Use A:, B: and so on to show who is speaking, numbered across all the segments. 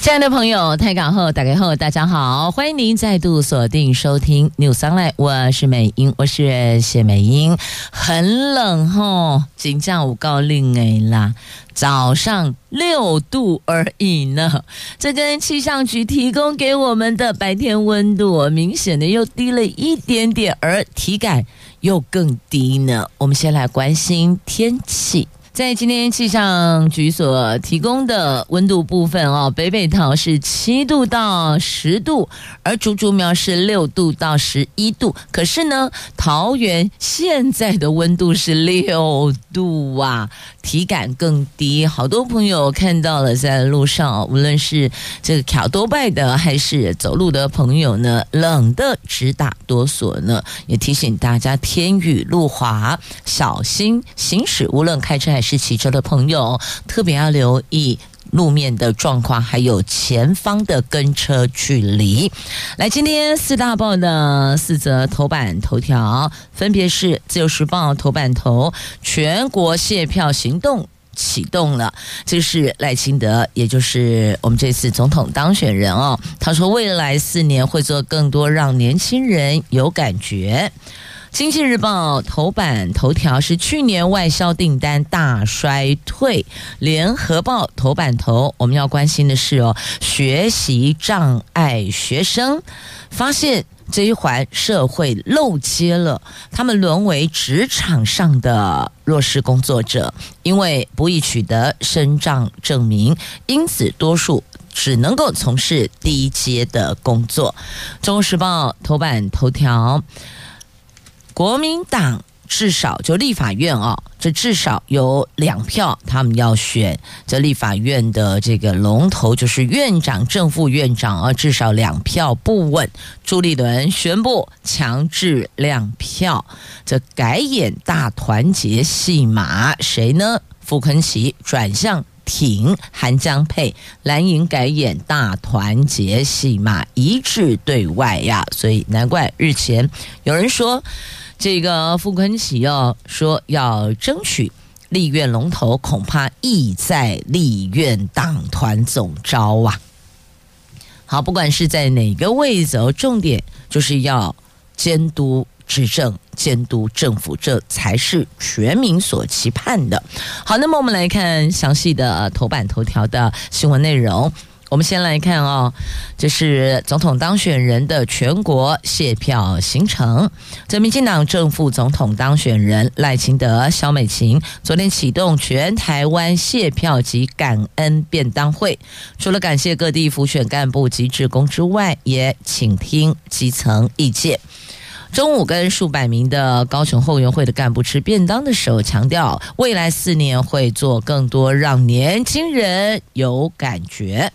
A: 亲爱的朋友，台港后打开后，大家好，欢迎您再度锁定收听 News Online，我是美英，我是谢美英。很冷吼，今天有够冷哎啦，早上六度而已呢。这跟气象局提供给我们的白天温度明显的又低了一点点，而体感又更低呢。我们先来关心天气。在今天气象局所提供的温度部分哦，北北桃是七度到十度，而竹竹苗是六度到十一度。可是呢，桃园现在的温度是六度啊，体感更低。好多朋友看到了，在路上，无论是这个卡多拜的还是走路的朋友呢，冷的直打哆嗦呢。也提醒大家，天雨路滑，小心行驶，无论开车还是骑车的朋友，特别要留意路面的状况，还有前方的跟车距离。来，今天四大报的四则头版头条，分别是《自由时报》头版头：全国谢票行动启动了，这是赖清德，也就是我们这次总统当选人哦。他说，未来四年会做更多让年轻人有感觉。经济日报头版头条是去年外销订单大衰退。联合报头版头，我们要关心的是哦，学习障碍学生发现这一环社会漏接了，他们沦为职场上的弱势工作者，因为不易取得身障证明，因此多数只能够从事低阶的工作。中时报头版头条。国民党至少就立法院哦，这至少有两票，他们要选这立法院的这个龙头，就是院长、正副院长啊，至少两票不稳。朱立伦宣布强制亮票，这改演大团结戏码，谁呢？傅崐萁转向挺韩江佩，蓝营改演大团结戏码，一致对外呀，所以难怪日前有人说。这个傅崐萁要说要争取立院龙头，恐怕意在立院党团总召啊。好，不管是在哪个位置哦，重点就是要监督执政、监督政府，这才是全民所期盼的。好，那么我们来看详细的头版头条的新闻内容。我们先来看哦，这是总统当选人的全国谢票行程。这民进党正副总统当选人赖清德、萧美琴昨天启动全台湾谢票及感恩便当会，除了感谢各地辅选干部及职工之外，也请听基层意见。中午跟数百名的高雄后援会的干部吃便当的时候，强调未来四年会做更多让年轻人有感觉。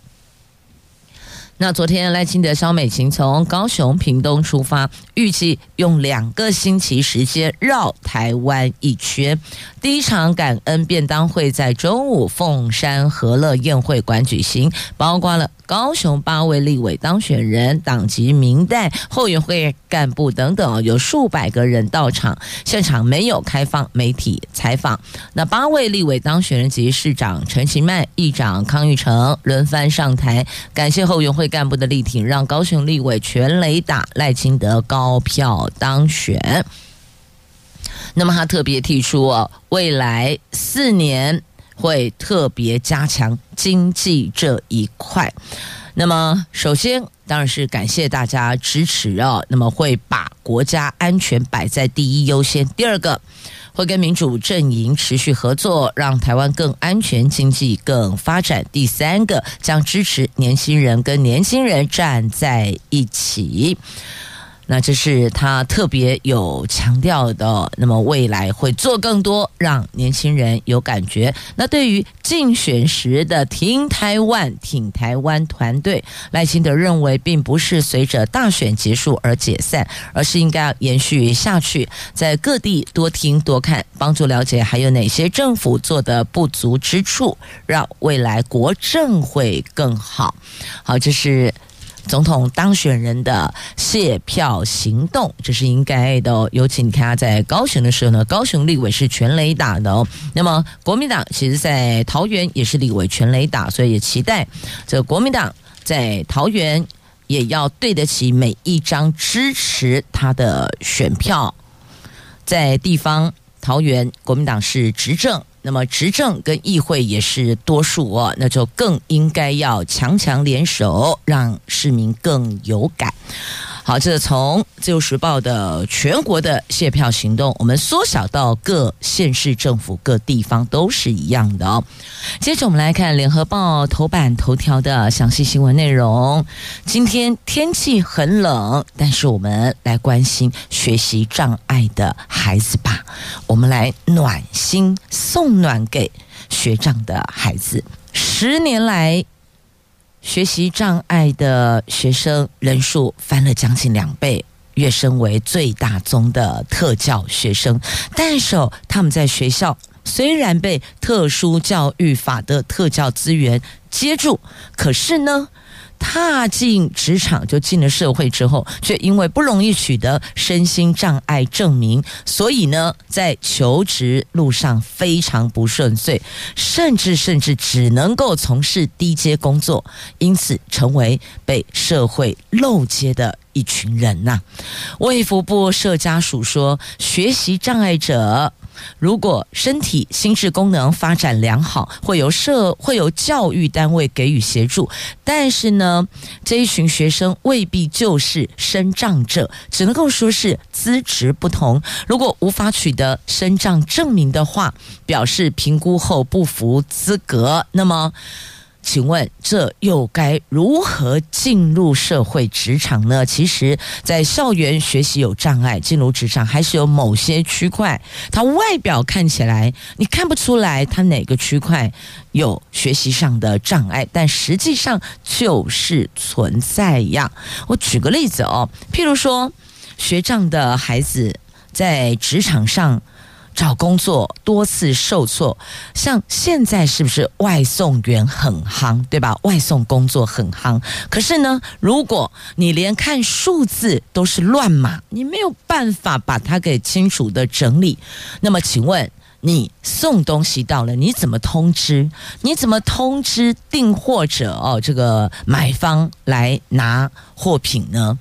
A: 那昨天赖清德、肖美琴从高雄屏东出发，预计用两个星期时间绕台湾一圈。第一场感恩便当会在中午凤山和乐宴会馆举行，包括了高雄八位立委当选人、党籍民代、后援会干部等等，有数百个人到场。现场没有开放媒体采访。那八位立委当选人及市长陈其迈、议长康裕成轮番上台，感谢后援会。干部的力挺，让高雄立委全垒打赖清德高票当选。那么他特别提出哦，未来四年会特别加强经济这一块。那么首先当然是感谢大家支持哦，那么会把国家安全摆在第一优先。第二个。会跟民主阵营持续合作，让台湾更安全、经济更发展。第三个，将支持年轻人跟年轻人站在一起。那这是他特别有强调的。那么未来会做更多，让年轻人有感觉。那对于竞选时的挺台湾、挺台湾团队，赖清德认为，并不是随着大选结束而解散，而是应该延续下去，在各地多听多看，帮助了解还有哪些政府做的不足之处，让未来国政会更好。好，这是。总统当选人的谢票行动，这是应该的哦。尤其他在高雄的时候呢，高雄立委是全垒打的哦。那么国民党其实在桃园也是立委全垒打，所以也期待这国民党在桃园也要对得起每一张支持他的选票。在地方桃园国民党是执政。那么执政跟议会也是多数哦，那就更应该要强强联手，让市民更有感。好，这从自由时报的全国的谢票行动，我们缩小到各县市政府、各地方都是一样的哦。接着我们来看联合报头版头条的详细新闻内容。今天天气很冷，但是我们来关心学习障碍的孩子吧。我们来暖心，送暖给学障的孩子。十年来。学习障碍的学生人数翻了将近两倍，跃升为最大宗的特教学生。但是他们在学校虽然被特殊教育法的特教资源接住，可是呢，踏进职场就进了社会之后，却因为不容易取得身心障碍证明，所以呢，在求职路上非常不顺遂，甚至甚至只能够从事低阶工作，因此成为被社会漏接的一群人呐、卫福部社家属说，学习障碍者。如果身体心智功能发展良好，会由社会由教育单位给予协助。但是呢，这一群学生未必就是身障者，只能够说是资质不同。如果无法取得身障证明的话，表示评估后不符资格。那么。请问这又该如何进入社会职场呢？其实，在校园学习有障碍，进入职场还是有某些区块，它外表看起来你看不出来它哪个区块有学习上的障碍，但实际上就是存在呀。我举个例子哦，譬如说，学障的孩子在职场上。找工作多次受挫，像现在是不是外送员很夯，对吧？外送工作很夯。可是呢，如果你连看数字都是乱码，你没有办法把它给清楚的整理。那么，请问你送东西到了，你怎么通知？你怎么通知订货者哦？这个买方来拿货品呢？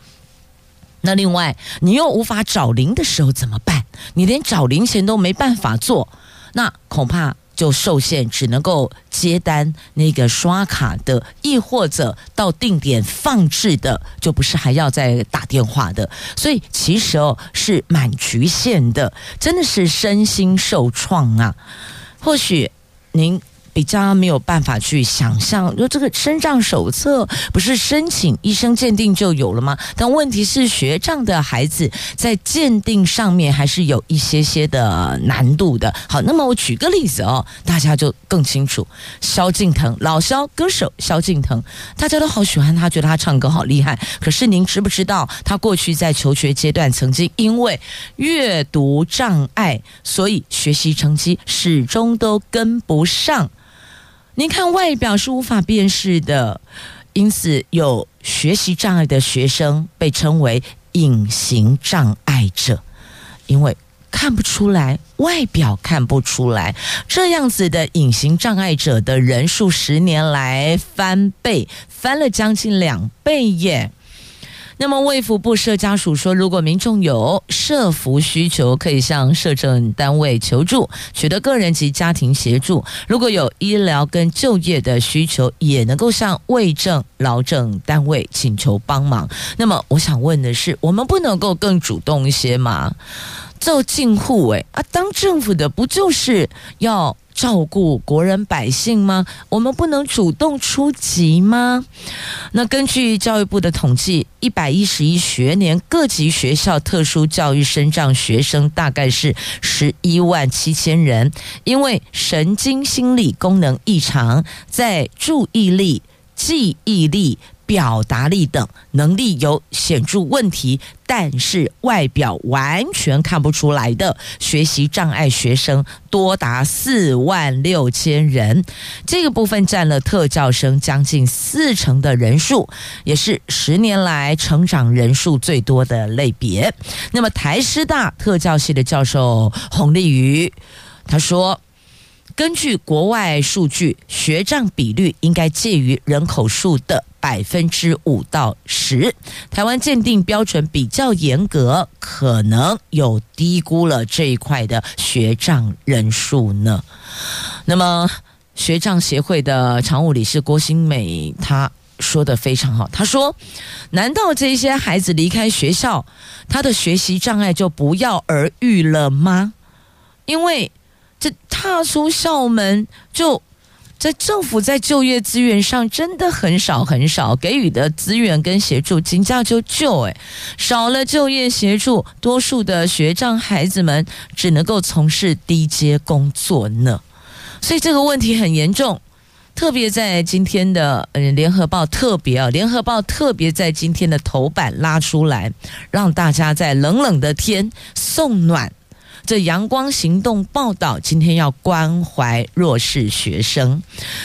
A: 那另外，你又无法找零的时候怎么办？你连找零钱都没办法做，那恐怕就受限，只能够接单那个刷卡的，亦或者到定点放置的，就不是还要再打电话的。所以其实哦，是蛮局限的，真的是身心受创啊。或许您。比较没有办法去想象，说这个身障手册不是申请医生鉴定就有了吗？但问题是，学障的孩子在鉴定上面还是有一些些的难度的。好，那么我举个例子哦，大家就更清楚。萧敬腾，老萧歌手萧敬腾，大家都好喜欢他，觉得他唱歌好厉害。可是您知不知道，他过去在求学阶段曾经因为阅读障碍，所以学习成绩始终都跟不上。您看外表是无法辨识的，因此有学习障碍的学生被称为隐形障碍者，因为看不出来，外表看不出来，这样子的隐形障碍者的人数十年来翻倍，翻了将近两倍耶。那么卫福部社家属说，如果民众有社福需求，可以向社政单位求助，取得个人及家庭协助；如果有医疗跟就业的需求，也能够向卫政劳政单位请求帮忙。那么我想问的是，我们不能够更主动一些吗？做进户诶啊，当政府的不就是要照顾国人百姓吗？我们不能主动出击吗？那根据教育部的统计，一百一十一学年各级学校特殊教育生障学生大概是十一万七千人，因为神经心理功能异常，在注意力、记忆力。表达力等能力有显著问题，但是外表完全看不出来的学习障碍学生多达四万六千人，这个部分占了特教生将近四成的人数，也是十年来成长人数最多的类别。那么台师大特教系的教授洪立瑜他说。根据国外数据，学障比率应该介于人口数的百分之五到十。台湾鉴定标准比较严格，可能有低估了这一块的学障人数呢。那么，学障协会的常务理事郭新美她说得非常好，她说：“难道这些孩子离开学校，他的学习障碍就不药而愈了吗？因为。”踏出校门，就在政府在就业资源上真的很少很少给予的资源跟协助，金价就救哎，少了就业协助，多数的学障孩子们只能够从事低阶工作呢。所以这个问题很严重，特别在今天的呃联合报特别啊，联合报特别在今天的头版拉出来，让大家在冷冷的天送暖。这阳光行动报道，今天要关怀弱势学生。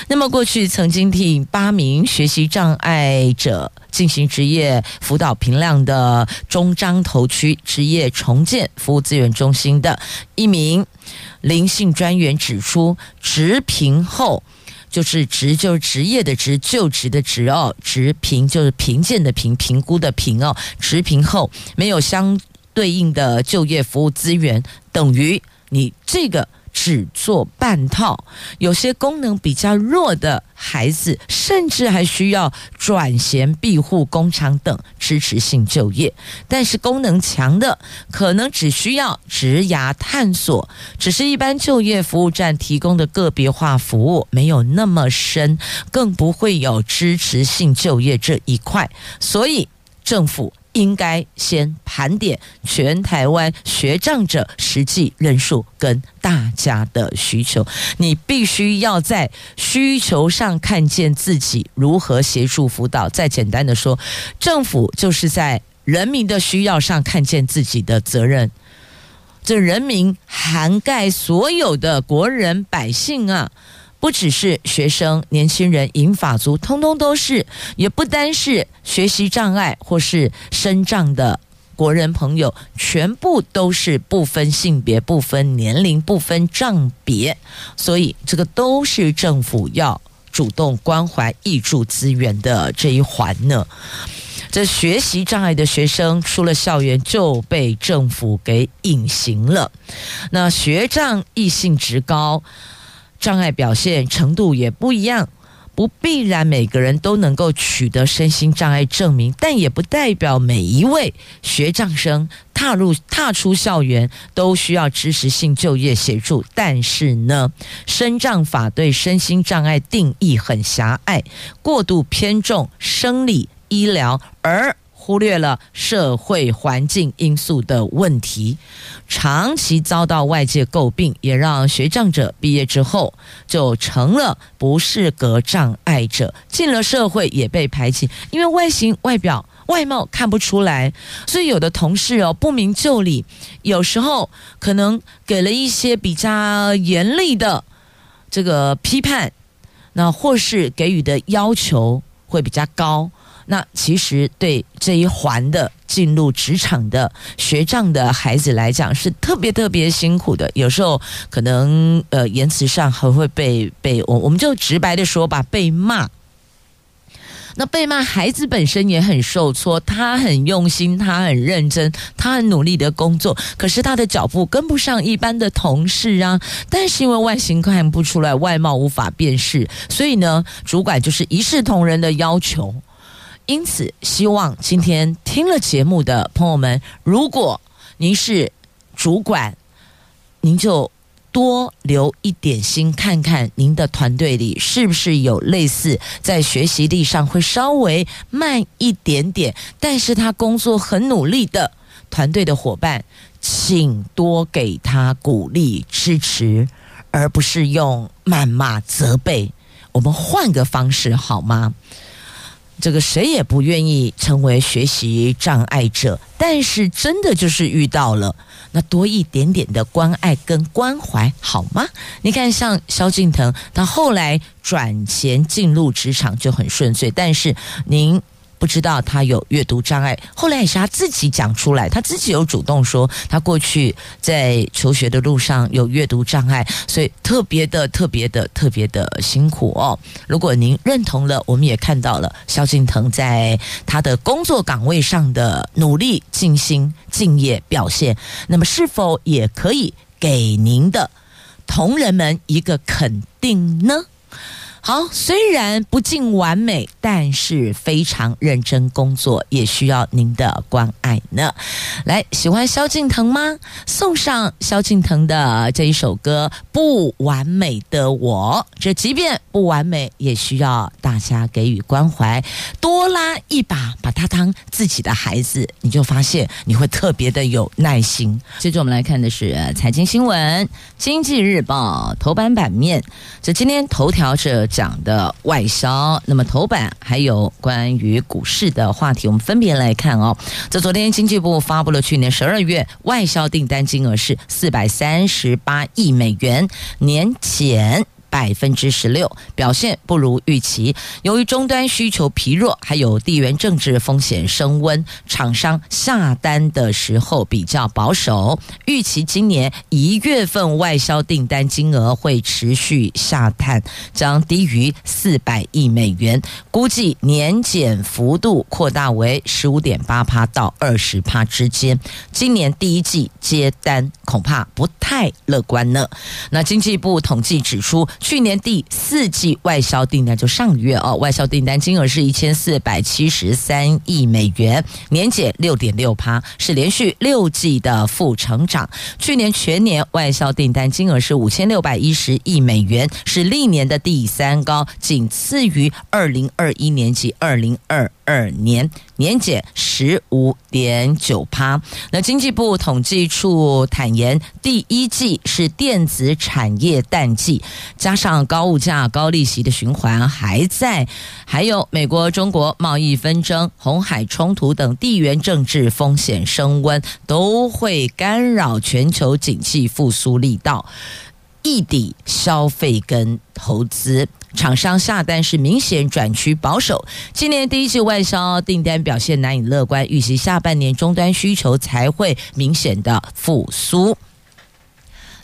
A: 那么，过去曾经替八名学习障碍者进行职业辅导评量的中彰投区职业重建服务资源中心的一名林姓专员指出，职评后就是职就是职业的职，就职的职哦，职评就是评鉴的评，评估的评哦，职评后没有相。对应的就业服务资源等于你这个只做半套，有些功能比较弱的孩子，甚至还需要转衔庇护工厂等支持性就业。但是功能强的，可能只需要职涯探索，只是一般就业服务站提供的个别化服务没有那么深，更不会有支持性就业这一块。所以政府。应该先盘点全台湾学障者实际人数跟大家的需求，你必须要在需求上看见自己如何协助辅导。再简单的说，政府就是在人民的需要上看见自己的责任。这人民涵盖所有的国人百姓啊。不只是学生、年轻人、银发族，通通都是；也不单是学习障碍或是身障的国人朋友，全部都是不分性别、不分年龄、不分障别。所以，这个都是政府要主动关怀、挹注资源的这一环呢。这学习障碍的学生出了校园就被政府给隐形了。那学障异性质高。障碍表现程度也不一样，不必然每个人都能够取得身心障碍证明，但也不代表每一位学障生踏入踏出校园都需要支持性就业协助。但是呢，身障法对身心障碍定义很狭隘，过度偏重生理医疗，而忽略了社会环境因素的问题，长期遭到外界诟病，也让学障者毕业之后就成了不适格障碍者，进了社会也被排挤，因为外形、外表、外貌看不出来，所以有的同事哦不明就里，有时候可能给了一些比较严厉的这个批判，那或是给予的要求会比较高。那其实对这一环的进入职场的学障的孩子来讲是特别特别辛苦的，有时候可能呃言辞上还会被被我我们就直白的说吧，被骂。那被骂孩子本身也很受挫，他很用心，他很认真，他很努力的工作，可是他的脚步跟不上一般的同事啊。但是因为外形看不出来，外貌无法辨识，所以呢，主管就是一视同仁的要求。因此，希望今天听了节目的朋友们，如果您是主管，您就多留一点心，看看您的团队里是不是有类似在学习力上会稍微慢一点点，但是他工作很努力的团队的伙伴，请多给他鼓励支持，而不是用谩骂责备。我们换个方式好吗？这个谁也不愿意成为学习障碍者，但是真的就是遇到了，那多一点点的关爱跟关怀好吗？你看，像萧敬腾，他后来转钱进入职场就很顺遂，但是您。不知道他有阅读障碍，后来也是他自己讲出来，他自己有主动说，他过去在求学的路上有阅读障碍，所以特别的、特别的、特别的辛苦哦。如果您认同了，我们也看到了萧敬腾在他的工作岗位上的努力、尽心、敬业表现，那么是否也可以给您的同仁们一个肯定呢？好，虽然不尽完美，但是非常认真工作，也需要您的关爱呢。来，喜欢萧敬腾吗？送上萧敬腾的这一首歌《不完美的我》。这即便不完美，也需要大家给予关怀，多拉一把，把他当自己的孩子，你就发现你会特别的有耐心。接着我们来看的是财经新闻，《经济日报》头版版面。这今天头条是。讲的外销，那么头版还有关于股市的话题，我们分别来看哦。在昨天经济部发布了去年十二月外销订单金额是四百三十八亿美元，年减。百分之十六，表现不如预期。由于终端需求疲弱，还有地缘政治风险升温，厂商下单的时候比较保守。预期今年一月份外销订单金额会持续下探，将低于四百亿美元，估计年减幅度扩大为十五点八趴到二十趴之间。今年第一季接单恐怕不太乐观呢。那经济部统计指出。去年第四季外销订单就上个月哦，外销订单金额是一千四百七十三亿美元，年减六点六趴，是连续六季的负成长。去年全年外销订单金额是五千六百一十亿美元，是历年的第三高，仅次于二零二一年及二零二二年，年减十五点九趴。那经济部统计处坦言，第一季是电子产业淡季。加上高物价、高利息的循环还在，还有美国中国贸易纷争、红海冲突等地缘政治风险升温，都会干扰全球景气复苏力道，异地消费跟投资。厂商下单是明显转趋保守。今年第一季外销订单表现难以乐观，预计下半年终端需求才会明显的复苏。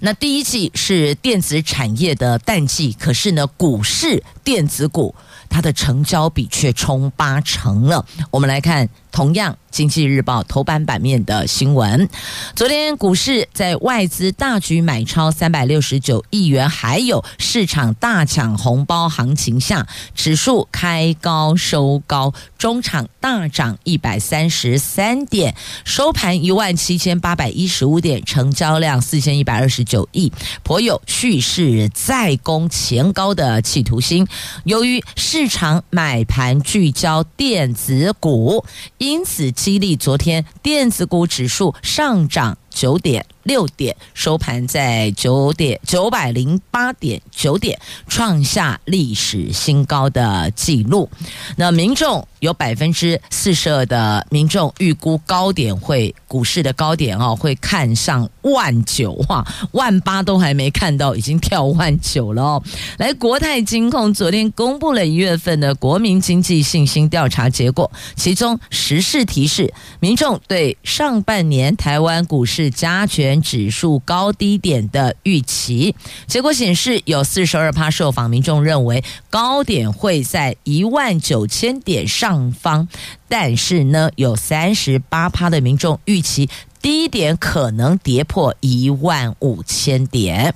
A: 那第一季是电子产业的淡季，可是呢，股市电子股它的成交比却冲八成了。我们来看。同样，《经济日报》头版版面的新闻，昨天股市在外资大举买超三百六十九亿元，还有市场大抢红包行情下，指数开高收高，中场大涨一百三十三点，收盘一万七千八百一十五点，成交量四千一百二十九亿，颇有蓄势再攻前高的企图心。由于市场买盘聚焦电子股。因此，激励昨天电子股指数上涨九点六点，收盘在九点九百零八点九点，创下历史新高的纪录。那民众有百分之四十二的民众预估高点会股市的高点哦，会看上万九哇，万八都还没看到，已经跳万九了哦。来，国泰金控昨天公布了一月份的国民经济信心调查结果，其中时事提示民众对上半年台湾股市加权指数高低点的预期，结果显示有四十二趴受访民众认为高点会在一万九千点上方，但是呢，有三十八趴的民众预期低点可能跌破一万五千点。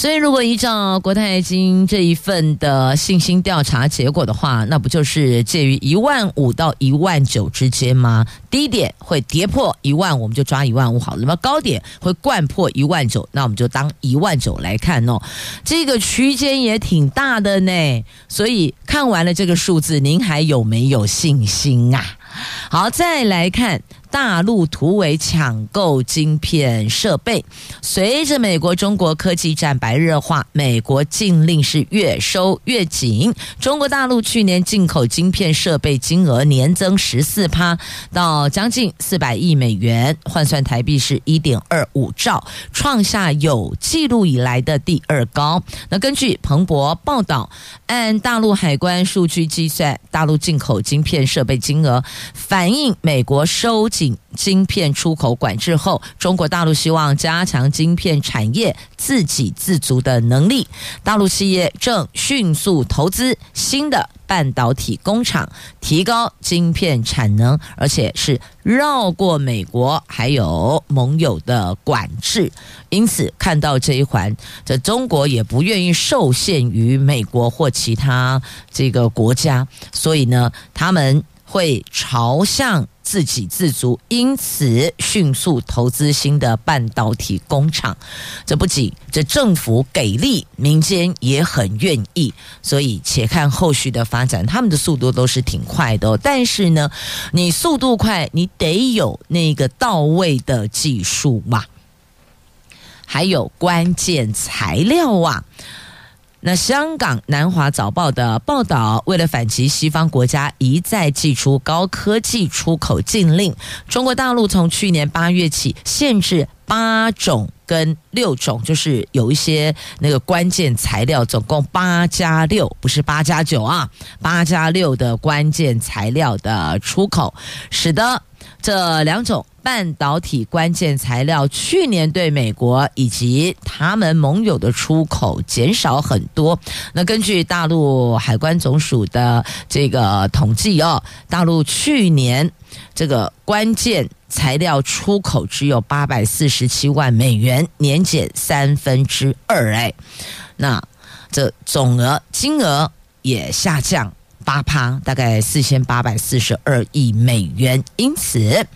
A: 所以，如果依照国泰金这一份的信心调查结果的话，那不就是介于一万五到一万九之间吗？低点会跌破一万，我们就抓一万五好了。那么高点会掼破一万九，那我们就当一万九来看哦。这个区间也挺大的呢。所以看完了这个数字，您还有没有信心啊？好，再来看。大陆突围抢购晶片设备，随着美国中国科技战白热化，美国禁令是越收越紧。中国大陆去年进口晶片设备金额年增十四趴，到将近四百亿美元，换算台币是一点二五兆，创下有记录以来的第二高。那根据彭博报道，按大陆海关数据计算，大陆进口晶片设备金额反映美国收。晶片出口管制后，中国大陆希望加强晶片产业自给自足的能力。大陆企业正迅速投资新的半导体工厂，提高晶片产能，而且是绕过美国还有盟友的管制。因此，看到这一环，这中国也不愿意受限于美国或其他这个国家，所以呢，他们会朝向。自给自足，因此迅速投资新的半导体工厂。这不仅这政府给力，民间也很愿意。所以，且看后续的发展，他们的速度都是挺快的哦。但是呢，你速度快，你得有那个到位的技术嘛，还有关键材料啊。那香港南华早报的报道，为了反击西方国家一再祭出高科技出口禁令，中国大陆从去年八月起限制八种跟六种，就是有一些那个关键材料，总共八加六，不是八加九啊，八加六的关键材料的出口，使得这两种。半导体关键材料去年对美国以及他们盟友的出口减少很多。那根据大陆海关总署的这个统计哦，大陆去年这个关键材料出口只有八百四十七万美元，年减三分之二。哎，那这总额金额也下降。八趴，大概四千八百四十二亿美元。因此，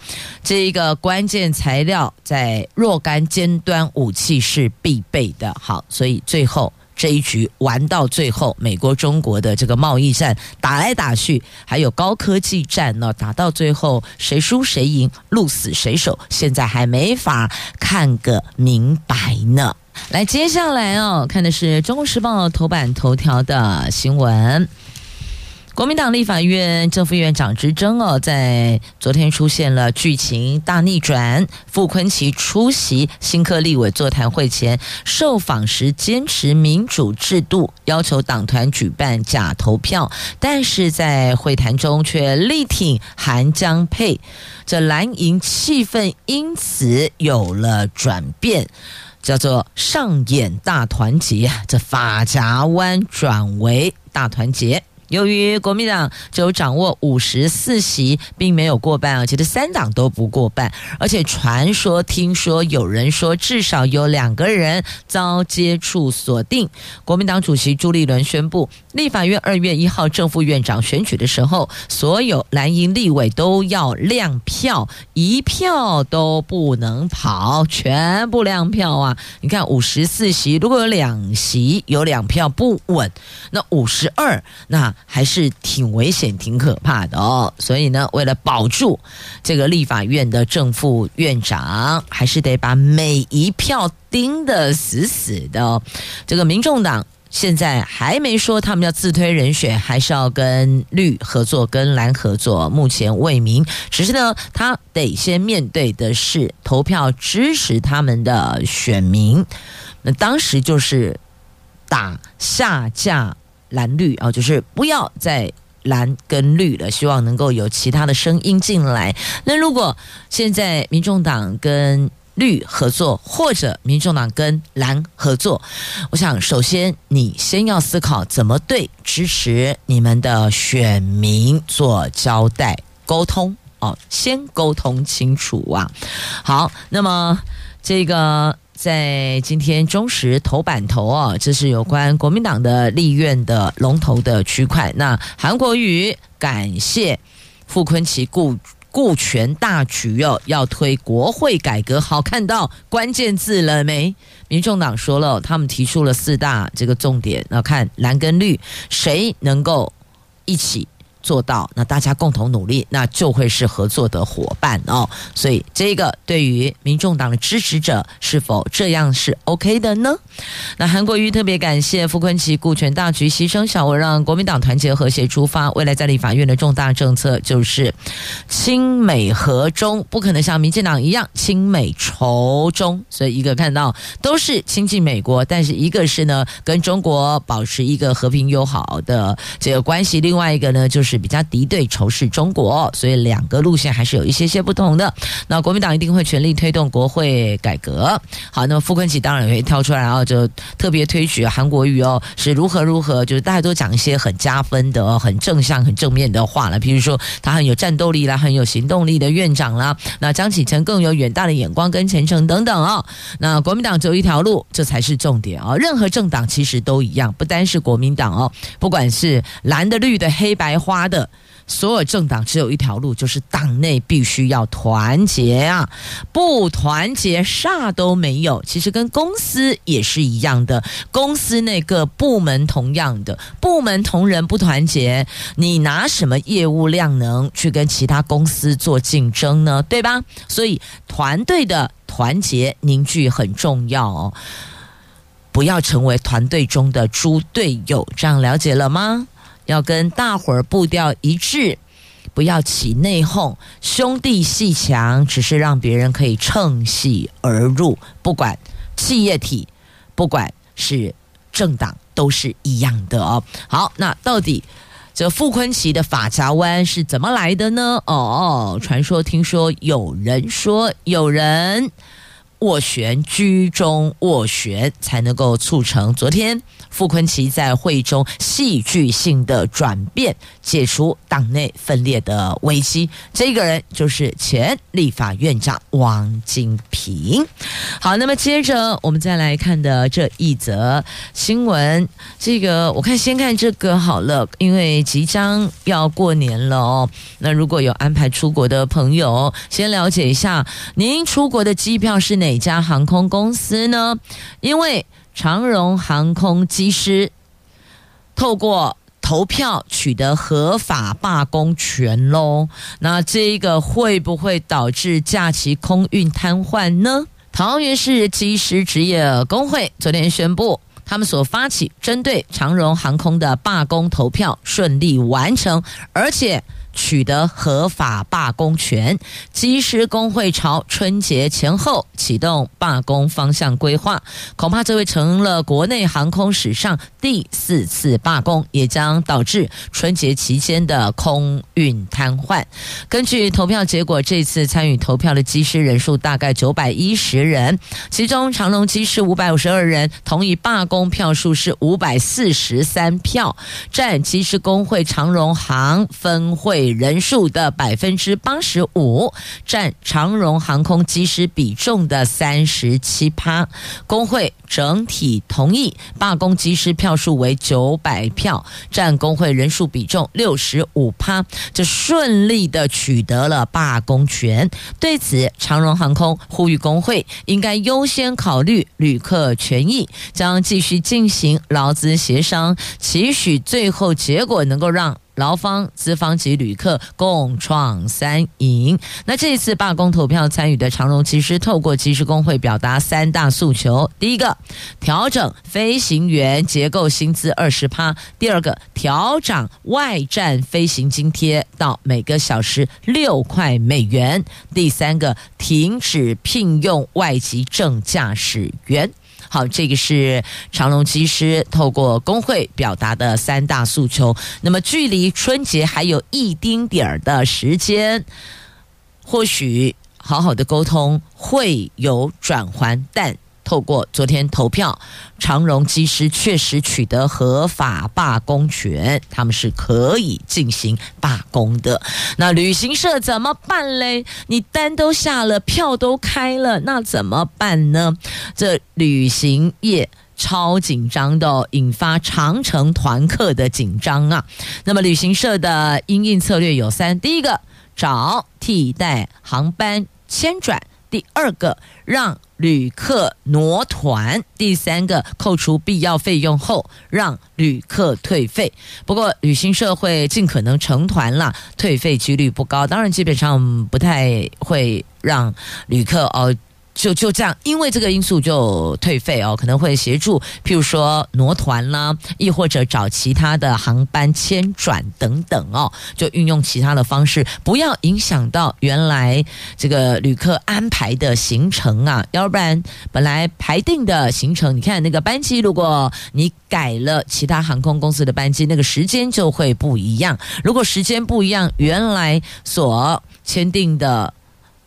A: 这一个关键材料在若干尖端武器是必备的。好，所以最后这一局玩到最后，美国中国的这个贸易战打来打去，还有高科技战呢，打到最后谁输谁赢，鹿死谁手，现在还没法看个明白呢。来，接下来哦，看的是《中国时报》头版头条的新闻。国民党立法院正副院长之争哦，在昨天出现了剧情大逆转。傅昆萁出席新科立委座谈会前受访时，坚持民主制度，要求党团举办假投票，但是在会谈中却力挺韩江配，这蓝营气氛因此有了转变，叫做上演大团结，这法夹弯转为大团结。由于国民党只有掌握五十四席，并没有过半啊，其实三党都不过半，而且传说、听说有人说，至少有两个人遭接触锁定。国民党主席朱立伦宣布，立法院二月一号正副院长选举的时候，所有蓝营立委都要亮票，一票都不能跑，全部亮票啊！你看五十四席，如果有两席有两票不稳，那五十二那。还是挺危险、挺可怕的哦。所以呢，为了保住这个立法院的正副院长，还是得把每一票盯得死死的哦。这个民众党现在还没说他们要自推人选，还是要跟绿合作、跟蓝合作，目前未明。只是呢，他得先面对的是投票支持他们的选民。那当时就是打下架。蓝绿啊，就是不要再蓝跟绿了，希望能够有其他的声音进来。那如果现在民众党跟绿合作，或者民众党跟蓝合作，我想首先你先要思考怎么对支持你们的选民做交代、沟通哦，先沟通清楚啊。好，那么。这个在今天中时头版头啊，这是有关国民党的立院的龙头的区块。那韩国瑜感谢傅崐萁顾顾全大局哦，要推国会改革。好，看到关键字了没？民众党说了，他们提出了四大这个重点，要看蓝跟绿谁能够一起。做到，那大家共同努力，那就会是合作的伙伴哦。所以这个对于民众党的支持者，是否这样是 OK 的呢？那韩国瑜特别感谢傅昆萁顾全大局，牺牲小我，让国民党团结和谐出发。未来在立法院的重大政策就是亲美和中，不可能像民进党一样亲美仇中。所以一个看到都是亲近美国，但是一个是呢跟中国保持一个和平友好的这个关系，另外一个呢就是。比较敌对仇视中国，所以两个路线还是有一些些不同的。那国民党一定会全力推动国会改革。好，那么傅昆萁当然也会跳出来，啊就特别推举韩国瑜哦，是如何如何，就是大家都讲一些很加分的、哦很正向、很正面的话了。比如说他很有战斗力啦，很有行动力的院长啦。那张启臣更有远大的眼光跟前程等等、哦。那国民党只有一条路，这才是重点、哦。任何政党其实都一样，不单是国民党哦，不管是蓝的、绿的、黑白花。他的所有政党只有一条路，就是党内必须要团结啊！不团结啥都没有。其实跟公司也是一样的，公司那个部门同样的，部门同仁不团结，你拿什么业务量能去跟其他公司做竞争呢？对吧？所以团队的团结凝聚很重要哦，不要成为团队中的猪队友。这样了解了吗？要跟大伙儿步调一致，不要起内讧。兄弟鬩墙，只是让别人可以趁虚而入。不管企业体，不管是政党，都是一样的哦。好，那到底这傅崐萁的发夹弯是怎么来的呢？哦，传说听说有人说有人斡旋，居中斡旋，才能够促成昨天。傅崐萁在会中戏剧性的转变，解除党内分裂的危机。这个人就是前立法院长王金平。好，那么接着我们再来看的这一则新闻，这个我看先看这个好了，因为即将要过年了哦。那如果有安排出国的朋友，先了解一下，您出国的机票是哪哪家航空公司呢？因为长荣航空机师透过投票取得合法罢工权喽，那这一个会不会导致假期空运瘫痪呢？桃园市机师职业工会昨天宣布，他们所发起针对长荣航空的罢工投票顺利完成，而且。取得合法罢工权，机师工会朝春节前后启动罢工方向规划，恐怕这会成了国内航空史上第四次罢工，也将导致春节期间的空运瘫痪。根据投票结果，这次参与投票的机师人数大概九百一十人，其中长荣机师五百五十二人同意罢工票数是五百四十三票，占机师工会长荣航分会。人数的百分之八十五，占长荣航空机师比重的三十七趴。工会整体同意罢工机师票数为九百票，占工会人数比重六十五趴，就顺利的取得了罢工权。对此，长荣航空呼吁工会应该优先考虑旅客权益，将继续进行劳资协商，期许最后结果能够让。劳方、资方及旅客共创三赢。那这一次罢工投票参与的长荣机师，透过机师工会表达三大诉求：第一个，调整飞行员结构薪资二十趴；第二个，调涨外站飞行津贴到每个小时六块美元；第三个，停止聘用外籍正驾驶员。好，这个是长隆机师透过工会表达的三大诉求。那么，距离春节还有一丁点儿的时间，或许好好的沟通会有转圜，但透过昨天投票，长荣机师确实取得合法罢工权，他们是可以进行罢工的。那旅行社怎么办嘞？你单都下了，票都开了，那怎么办呢？这旅行业超紧张的，引发长城团客的紧张啊。那么旅行社的因应策略有三：第一个，找替代航班迁转；第二个，让旅客挪团；第三个，扣除必要费用后让旅客退费。不过旅行社会尽可能成团了，退费几率不高。当然，基本上不太会让旅客哦。就就这样，因为这个因素就退费哦，可能会协助，譬如说挪团啦，亦或者找其他的航班迁转等等哦，就运用其他的方式，不要影响到原来这个旅客安排的行程啊，要不然本来排定的行程，你看那个班机，如果你改了其他航空公司的班机，那个时间就会不一样。如果时间不一样，原来所签订的。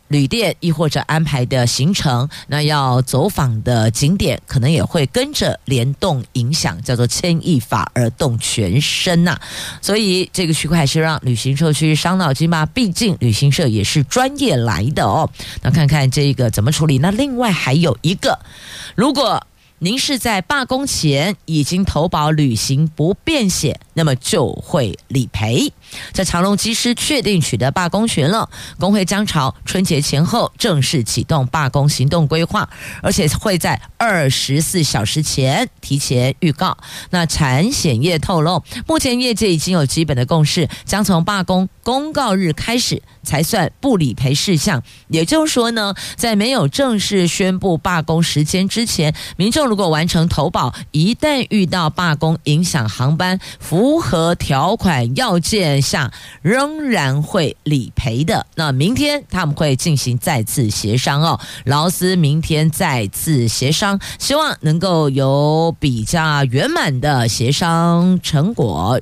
A: 旅店亦或者安排的行程，那要走访的景点可能也会跟着联动影响，叫做牵一发而动全身呐、所以这个区块是让旅行社去伤脑筋吧，毕竟旅行社也是专业来的哦。那看看这个怎么处理？那另外还有一个，如果。您是在罢工前已经投保旅行不便险，那么就会理赔。在长隆机师确定取得罢工权了，工会将朝春节前后正式启动罢工行动规划，而且会在二十四小时前提前预告。那产险业透露，目前业界已经有基本的共识，将从罢工公告日开始才算不理赔事项。也就是说呢，在没有正式宣布罢工时间之前，民众。如果完成投保，一旦遇到罢工影响航班，符合条款要件下，仍然会理赔的。那明天他们会进行再次协商哦，劳斯明天再次协商，希望能够有比较圆满的协商成果。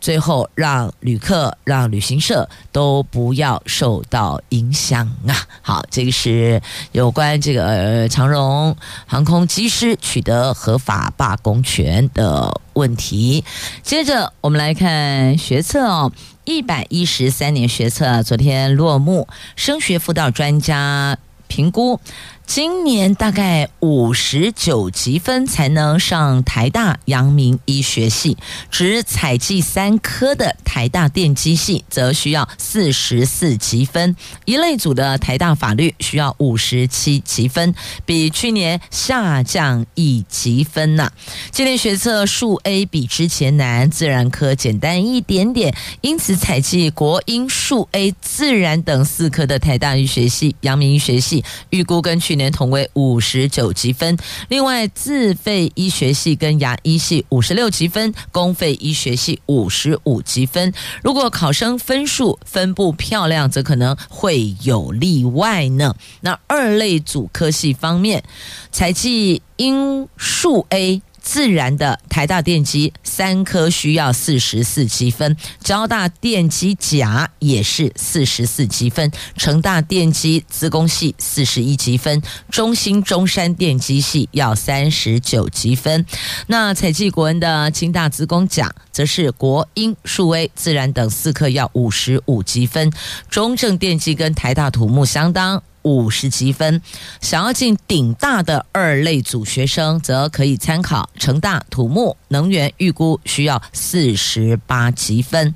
A: 最后，让旅客、让旅行社都不要受到影响啊！好，这个是有关这个、呃、长荣航空机师取得合法罢工权的问题。接着，我们来看学测哦，一百一十三年学测昨天落幕，升学辅导专家评估。今年大概五十九级分才能上台大阳明医学系，只采计三科的台大电机系则需要四十四级分，一类组的台大法律需要五十七级分，比去年下降一级分呢。今年学测数 A 比之前难，自然科简单一点点，因此采计国英数 A 自然等四科的台大医学系、阳明医学系，预估跟去年同为五十九级分，另外自费医学系跟牙医系五十六级分，公费医学系五十五级分。如果考生分数分布漂亮，则可能会有例外呢。那二类组科系方面，采计因数 A。自然的台大电机三科需要四十四积分，交大电机甲也是四十四积分，成大电机资工系四十一积分，中兴中山电机系要三十九积分。那采计国文的清大资工甲，则是国英数 A 自然等四科要五十五积分，中正电机跟台大土木相当。五十积分，想要进顶大的二类组学生，则可以参考成大土木能源，预估需要四十八级分。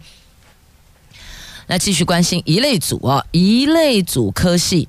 A: 那继续关心一类组哦，一类组科系，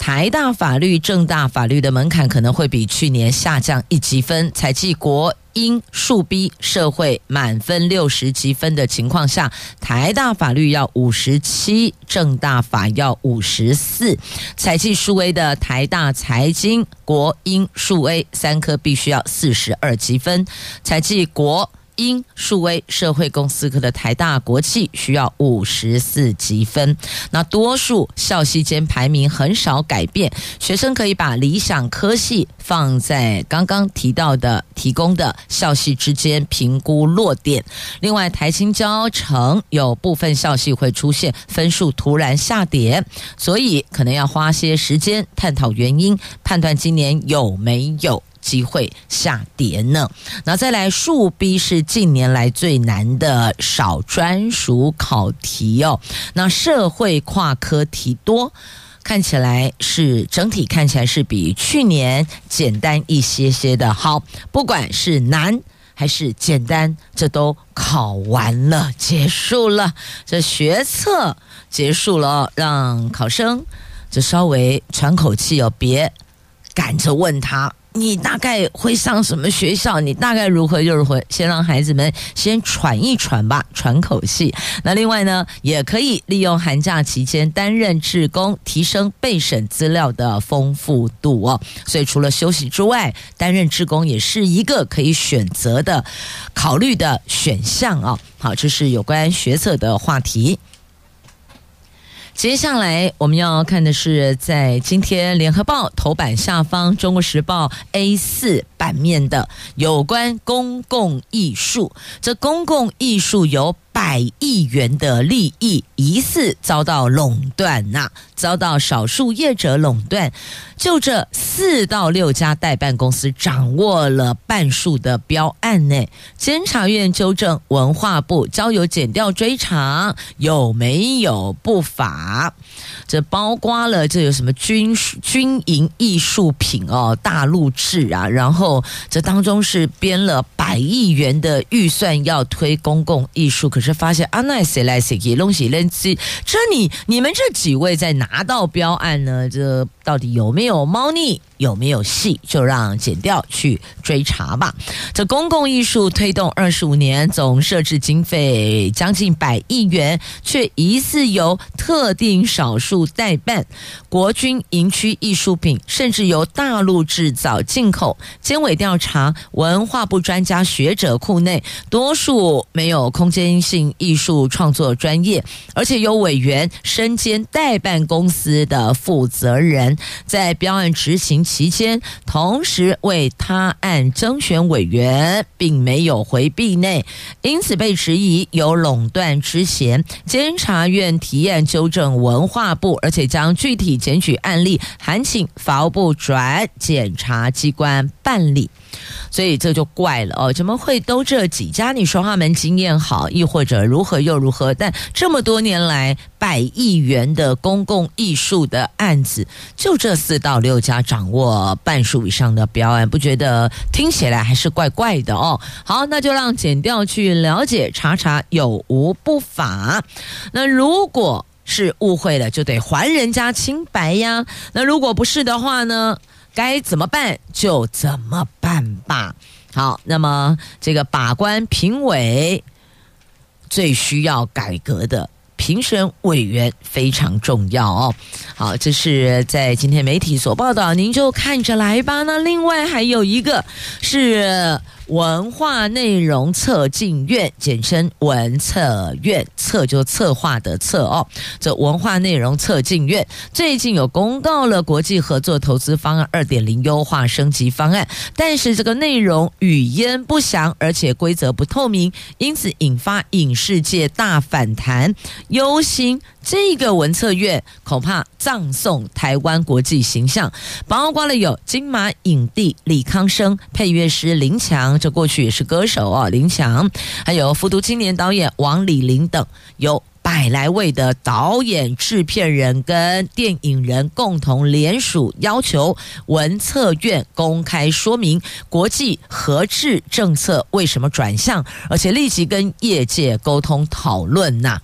A: 台大法律、政大法律的门槛可能会比去年下降一级分，采计国。因数 B 社会满分六十级分的情况下，台大法律要五十七，政大法要五十四。采计数 A 的台大财经、国英数 A 三科必须要四十二级分。采计国因数位社会公司科的台大国企需要五十四级分。那多数校系间排名很少改变，学生可以把理想科系放在刚刚提到的提供的校系之间评估落点。另外，台新交成有部分校系会出现分数突然下跌，所以可能要花些时间探讨原因，判断今年有没有。机会下跌呢？那再来，数 B 是近年来最难的少专属考题哦。那社会跨科题多，看起来是整体看起来是比去年简单一些些的。好，不管是难还是简单，这都考完了，结束了，这学测结束了，让考生就稍微喘口气哦，别赶着问他。你大概会上什么学校？你大概如何就是会，先让孩子们先喘一喘吧，喘口气。那另外呢，也可以利用寒假期间担任志工，提升备审资料的丰富度哦。所以除了休息之外，担任志工也是一个可以选择的、考虑的选项啊。好，这是有关学测的话题。接下来我们要看的是，在今天《联合报》头版下方，《中国时报》A 四版面的有关公共艺术。这公共艺术有百亿元的利益疑似遭到垄断呐，遭到少数业者垄断。就这四到六家代办公司掌握了半数的标案呢，监察院纠正文化部交由检调追查有没有不法。这包括了这有什么军军营艺术品哦，大陆制啊，然后这当中是编了百亿元的预算要推公共艺术，可是发现啊，那谁来谁去东西扔这你你们这几位在拿到标案呢？这到底有没？有猫腻有没有戏？就让检调去追查吧。这公共艺术推动二十五年，总设置经费将近百亿元，却疑似由特定少数代办。国军营区艺术品甚至由大陆制造进口。监委调查，文化部专家学者库内多数没有空间性艺术创作专业，而且有委员身兼代办公司的负责人，在标案执行期间，同时为他案征选委员，并没有回避内，因此被质疑有垄断之嫌。监察院提案纠正文化部，而且将具体检举案例函请法务部转检察机关办理。所以这就怪了哦，怎么会都这几家？你说他们经验好，亦或者如何又如何？但这么多年来，百亿元的公共艺术的案子，就这四到六家掌握半数以上的标案，不觉得听起来还是怪怪的哦？好，那就让检调去了解查查有无不法。那如果是误会了，就得还人家清白呀。那如果不是的话呢？该怎么办就怎么办吧。好，那么这个把关评委最需要改革的评审委员非常重要哦。好，这是在今天媒体所报道，您就看着来吧。那另外还有一个是。文化内容策进院，简称文策院，策就策划的策哦。这文化内容策进院最近有公告了国际合作投资方案二点零优化升级方案，但是这个内容语焉不详，而且规则不透明，因此引发影视界大反弹，忧心这个文策院恐怕葬送台湾国际形象。包括了有金马影帝李康生、配乐师林强。这过去也是歌手哦，林强，还有复读青年导演王礼霖等，有百来位的导演、制片人跟电影人共同联署，要求文策院公开说明国际合制政策为什么转向，而且立即跟业界沟通讨论呐。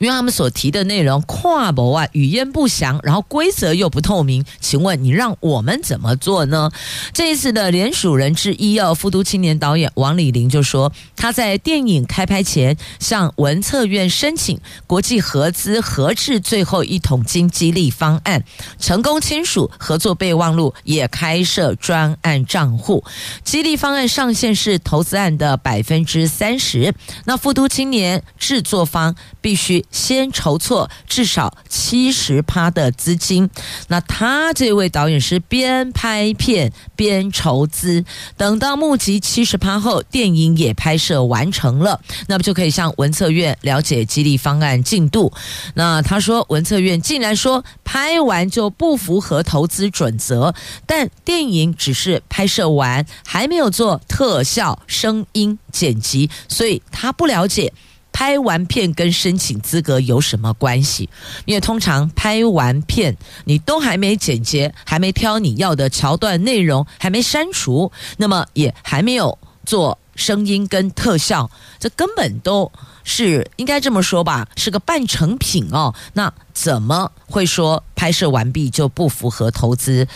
A: 因为他们所提的内容跨博啊，语焉不详，然后规则又不透明，请问你让我们怎么做呢？这一次的联署人之一哦，富都青年导演王李林就说，他在电影开拍前向文策院申请国际合资合制最后一桶金激励方案，成功签署合作备忘录，也开设专案账户。激励方案上限是投资案的百分之三十，那富都青年制作方必须。先筹措至少七十趴的资金，那他这位导演是边拍片边筹资，等到募集七十趴后，电影也拍摄完成了，那么就可以向文策院了解激励方案进度。那他说，文策院竟然说拍完就不符合投资准则，但电影只是拍摄完，还没有做特效、声音剪辑，所以他不了解。拍完片跟申请资格有什么关系？因为通常拍完片，你都还没剪接，还没挑你要的桥段内容，还没删除，那么也还没有做声音跟特效，这根本都是应该这么说吧，是个半成品哦。那怎么会说拍摄完毕就不符合投资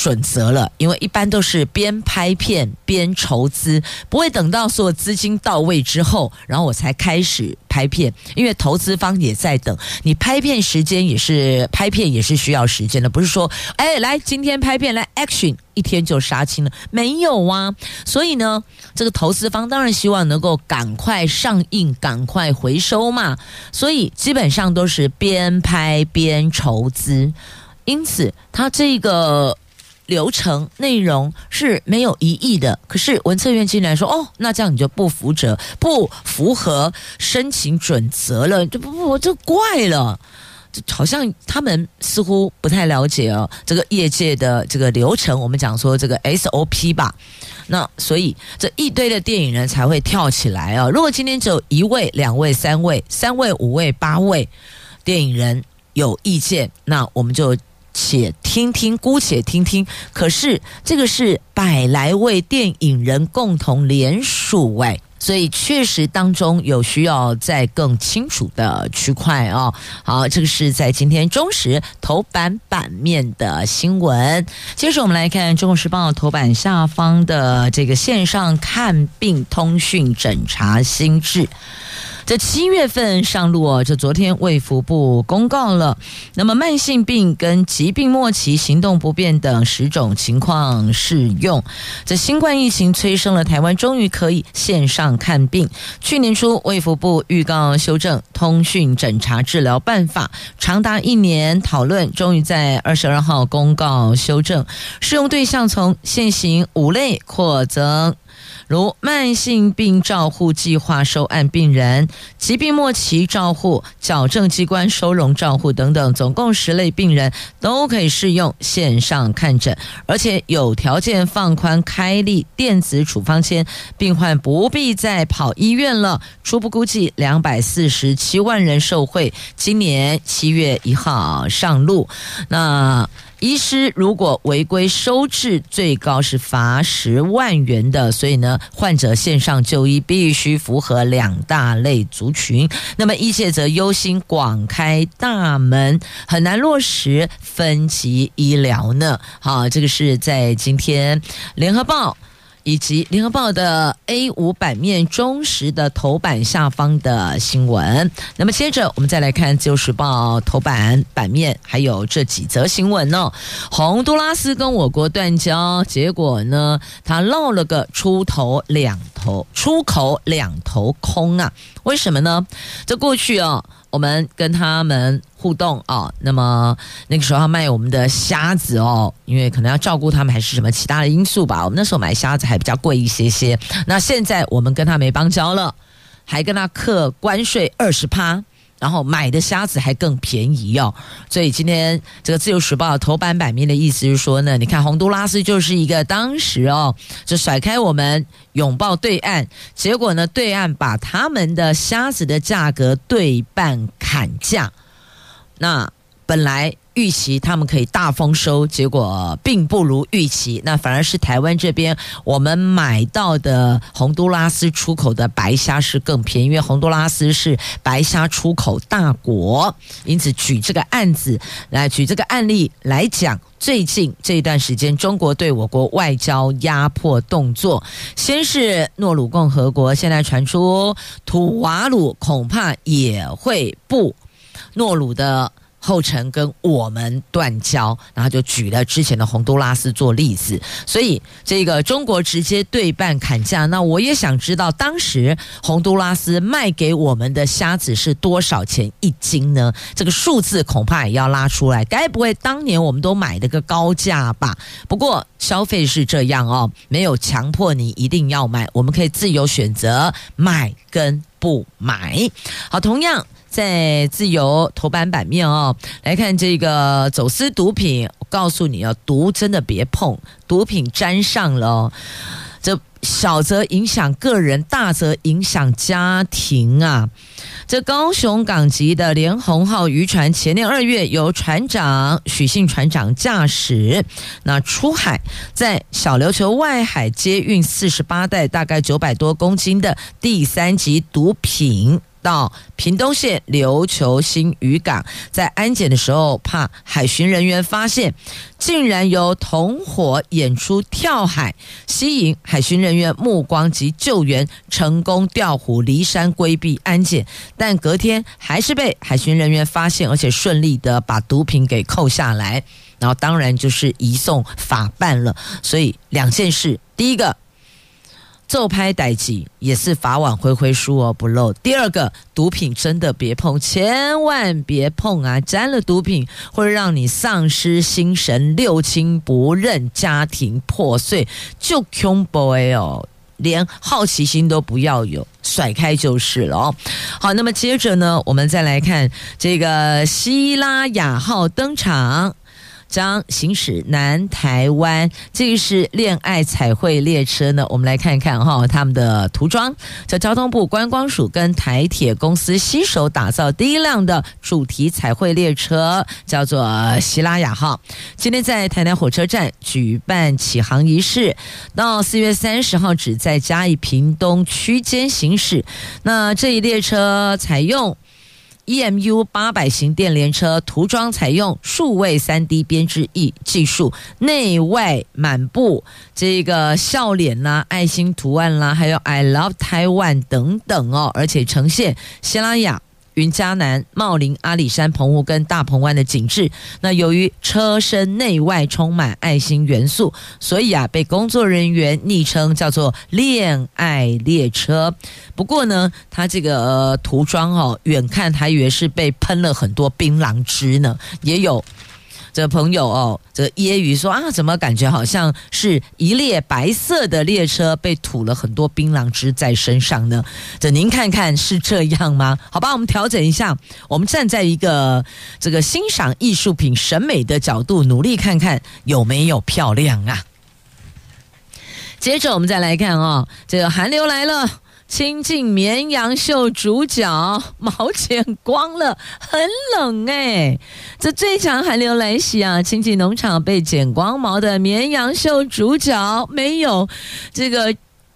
A: 准则了，因为一般都是边拍片边筹资，不会等到所有资金到位之后，然后我才开始拍片。因为投资方也在等，你拍片时间也是拍片也是需要时间的，不是说哎来今天拍片来 action 一天就杀青了，没有啊。所以呢，这个投资方当然希望能够赶快上映，赶快回收嘛。所以基本上都是边拍边筹资，因此他这个。流程内容是没有异议的，可是文策院竟然说：“哦，那这样你就不符责，不符合申请准则了，就不不，我就怪了。就好像他们似乎不太了解哦，这个业界的这个流程，我们讲说这个 SOP 吧。那所以这一堆的电影人才会跳起来哦。如果今天只有一位、两位、三位、三位、五位、八位电影人有意见，那我们就。”且听听，姑且听听。可是这个是百来位电影人共同联署哎，所以确实当中有需要再更清楚的区块哦。好，这个是在今天中时头版版面的新闻。接着我们来看《中国时报》头版下方的这个线上看病通讯诊查新制。这七月份上路哦，这昨天卫福部公告了，那么慢性病跟疾病末期行动不便等十种情况适用。这新冠疫情催生了台湾终于可以线上看病。去年初卫福部预告修正通讯诊查治疗办法，长达一年讨论，终于在二十二号公告修正，适用对象从现行五类扩增。如慢性病照护计划收案病人、疾病末期照护、矫正机关收容照护等等，总共十类病人都可以适用线上看诊，而且有条件放宽开立电子处方签，病患不必再跑医院了。初步估计两百四十七万人受惠，今年七月一号上路。那。医师如果违规收治，最高是罚十万元的。所以呢，患者线上就医必须符合两大类族群。那么医界则忧心广开大门，很难落实分级医疗呢。好，这个是在今天联合报。以及联合报的 A 五版面忠实的头版下方的新闻。那么接着我们再来看自由时报头版版面，还有这几则新闻呢。洪都拉斯跟我国断交，结果呢，他落了个出头两头出口两头空啊？为什么呢？这过去哦。我们跟他们互动啊，那么那个时候要卖我们的虾子哦，因为可能要照顾他们，还是什么其他的因素吧。我们那时候买虾子还比较贵一些些。那现在我们跟他没邦交了，还跟他克关税二十趴。然后买的虾子还更便宜哦，所以今天这个《自由时报》头版版面的意思是说呢，你看洪都拉斯就是一个当时哦，就甩开我们拥抱对岸，结果呢，对岸把他们的虾子的价格对半砍价。那本来预期他们可以大丰收，结果并不如预期。那反而是台湾这边，我们买到的洪都拉斯出口的白虾是更便宜，因为洪都拉斯是白虾出口大国。因此，举这个案子来举这个案例来讲，最近这一段时间，中国对我国外交压迫动作，先是诺鲁共和国，现在传出土瓦鲁恐怕也会不诺鲁的。后尘跟我们断交，然后就举了之前的洪都拉斯做例子，所以这个中国直接对半砍价。那我也想知道，当时洪都拉斯卖给我们的虾子是多少钱一斤呢？这个数字恐怕也要拉出来。该不会当年我们都买了个高价吧？不过消费是这样哦，没有强迫你一定要买，我们可以自由选择买跟不买。好，同样。在自由头版版面哦，来看这个走私毒品。我告诉你啊，毒真的别碰，毒品沾上了，这小则影响个人，大则影响家庭啊。这高雄港籍的连红号渔船，前年二月由船长许姓船长驾驶，那出海在小琉球外海接运四十八袋，大概九百多公斤的第三级毒品。到屏东县琉球新渔港，在安检的时候，怕海巡人员发现，竟然由同伙演出跳海，吸引海巡人员目光及救援，成功调虎离山，规避安检。但隔天还是被海巡人员发现，而且顺利的把毒品给扣下来，然后当然就是移送法办了。所以两件事，第一个。奏拍代志也是法网恢恢，疏而不漏。第二个，毒品真的别碰，千万别碰啊！沾了毒品会让你丧失心神，六亲不认，家庭破碎，就恐怖哦！连好奇心都不要有，甩开就是了哦。好，那么接着呢，我们再来看这个希拉雅号登场。将行驶南台湾，这个是恋爱彩绘列车呢。我们来看一看哈，他们的涂装。这交通部观光署跟台铁公司携手打造第一辆的主题彩绘列车，叫做西拉雅号。今天在台南火车站举办启航仪式，到四月三十号止在嘉义屏东区间行驶。那这一列车采用。EMU 八百型电联车涂装采用数位三 D 编织艺技术，内外满布这个笑脸啦、爱心图案啦，还有 I Love Taiwan 等等哦，而且呈现希拉雅。云嘉南、茂林、阿里山、澎湖跟大鹏湾的景致。那由于车身内外充满爱心元素，所以啊，被工作人员昵称叫做“恋爱列车”。不过呢，它这个、呃、涂装哦，远看还以为是被喷了很多槟榔汁呢，也有。这朋友哦，这揶揄说啊，怎么感觉好像是一列白色的列车被吐了很多槟榔汁在身上呢？这您看看是这样吗？好吧，我们调整一下，我们站在一个这个欣赏艺术品审美的角度，努力看看有没有漂亮啊。接着我们再来看哦，这个寒流来了。亲近绵羊秀主角毛剪光了，很冷哎、这最强寒流来袭啊！亲近农场被剪光毛的绵羊秀主角没有这个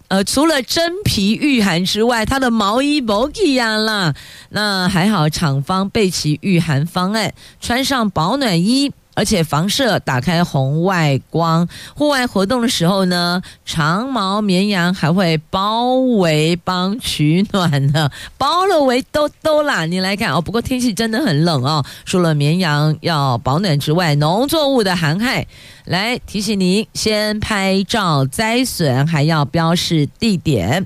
A: 呃，除了真皮御寒之外，它的毛衣不一样啦。那还好，厂方备齐御寒方案，穿上保暖衣。而且房舍打开红外光，户外活动的时候呢，长毛绵羊还会包围帮取暖呢，包了围兜兜啦。你来看哦，不过天气真的很冷哦。除了绵羊要保暖之外，农作物的寒害，来提醒您先拍照灾损，还要标示地点。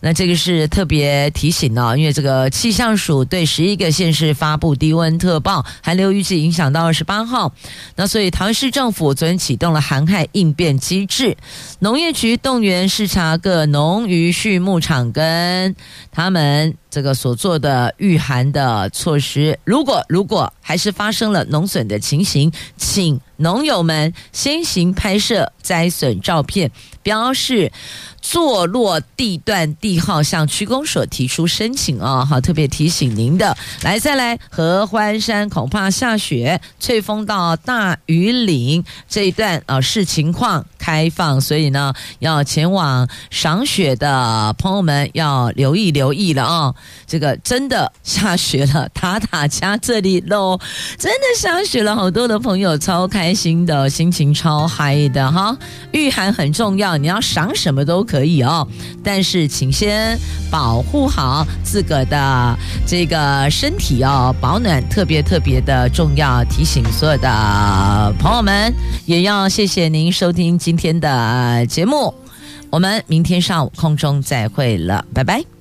A: 那这个是特别提醒哦，因为这个气象署对十一个县市发布低温特报，寒流预计影响到二十八号。那所以桃园市政府昨天启动了寒害应变机制，农业局动员视察各农渔畜牧场跟他们这个所做的御寒的措施，如果如果还是发生了农损的情形，请农友们先行拍摄灾损照片，标示坐落地段地号，向区公所提出申请啊！好，特别提醒您的，来再来合欢山恐怕下雪，翠峰到大禹岭这一段啊视情况开放，所以呢，要前往赏雪的朋友们要留意留意了啊！这个真的下雪了，塔塔家这里喽，真的下雪了，好多的朋友超开心的，心情超嗨的哈！御寒很重要，你要赏什么都可以哦，但是请先保护好自个的这个身体哦，保暖特别特别的重要，提醒所有的朋友们，也要谢谢您收听今天的节目，我们明天上午空中再会了，拜拜。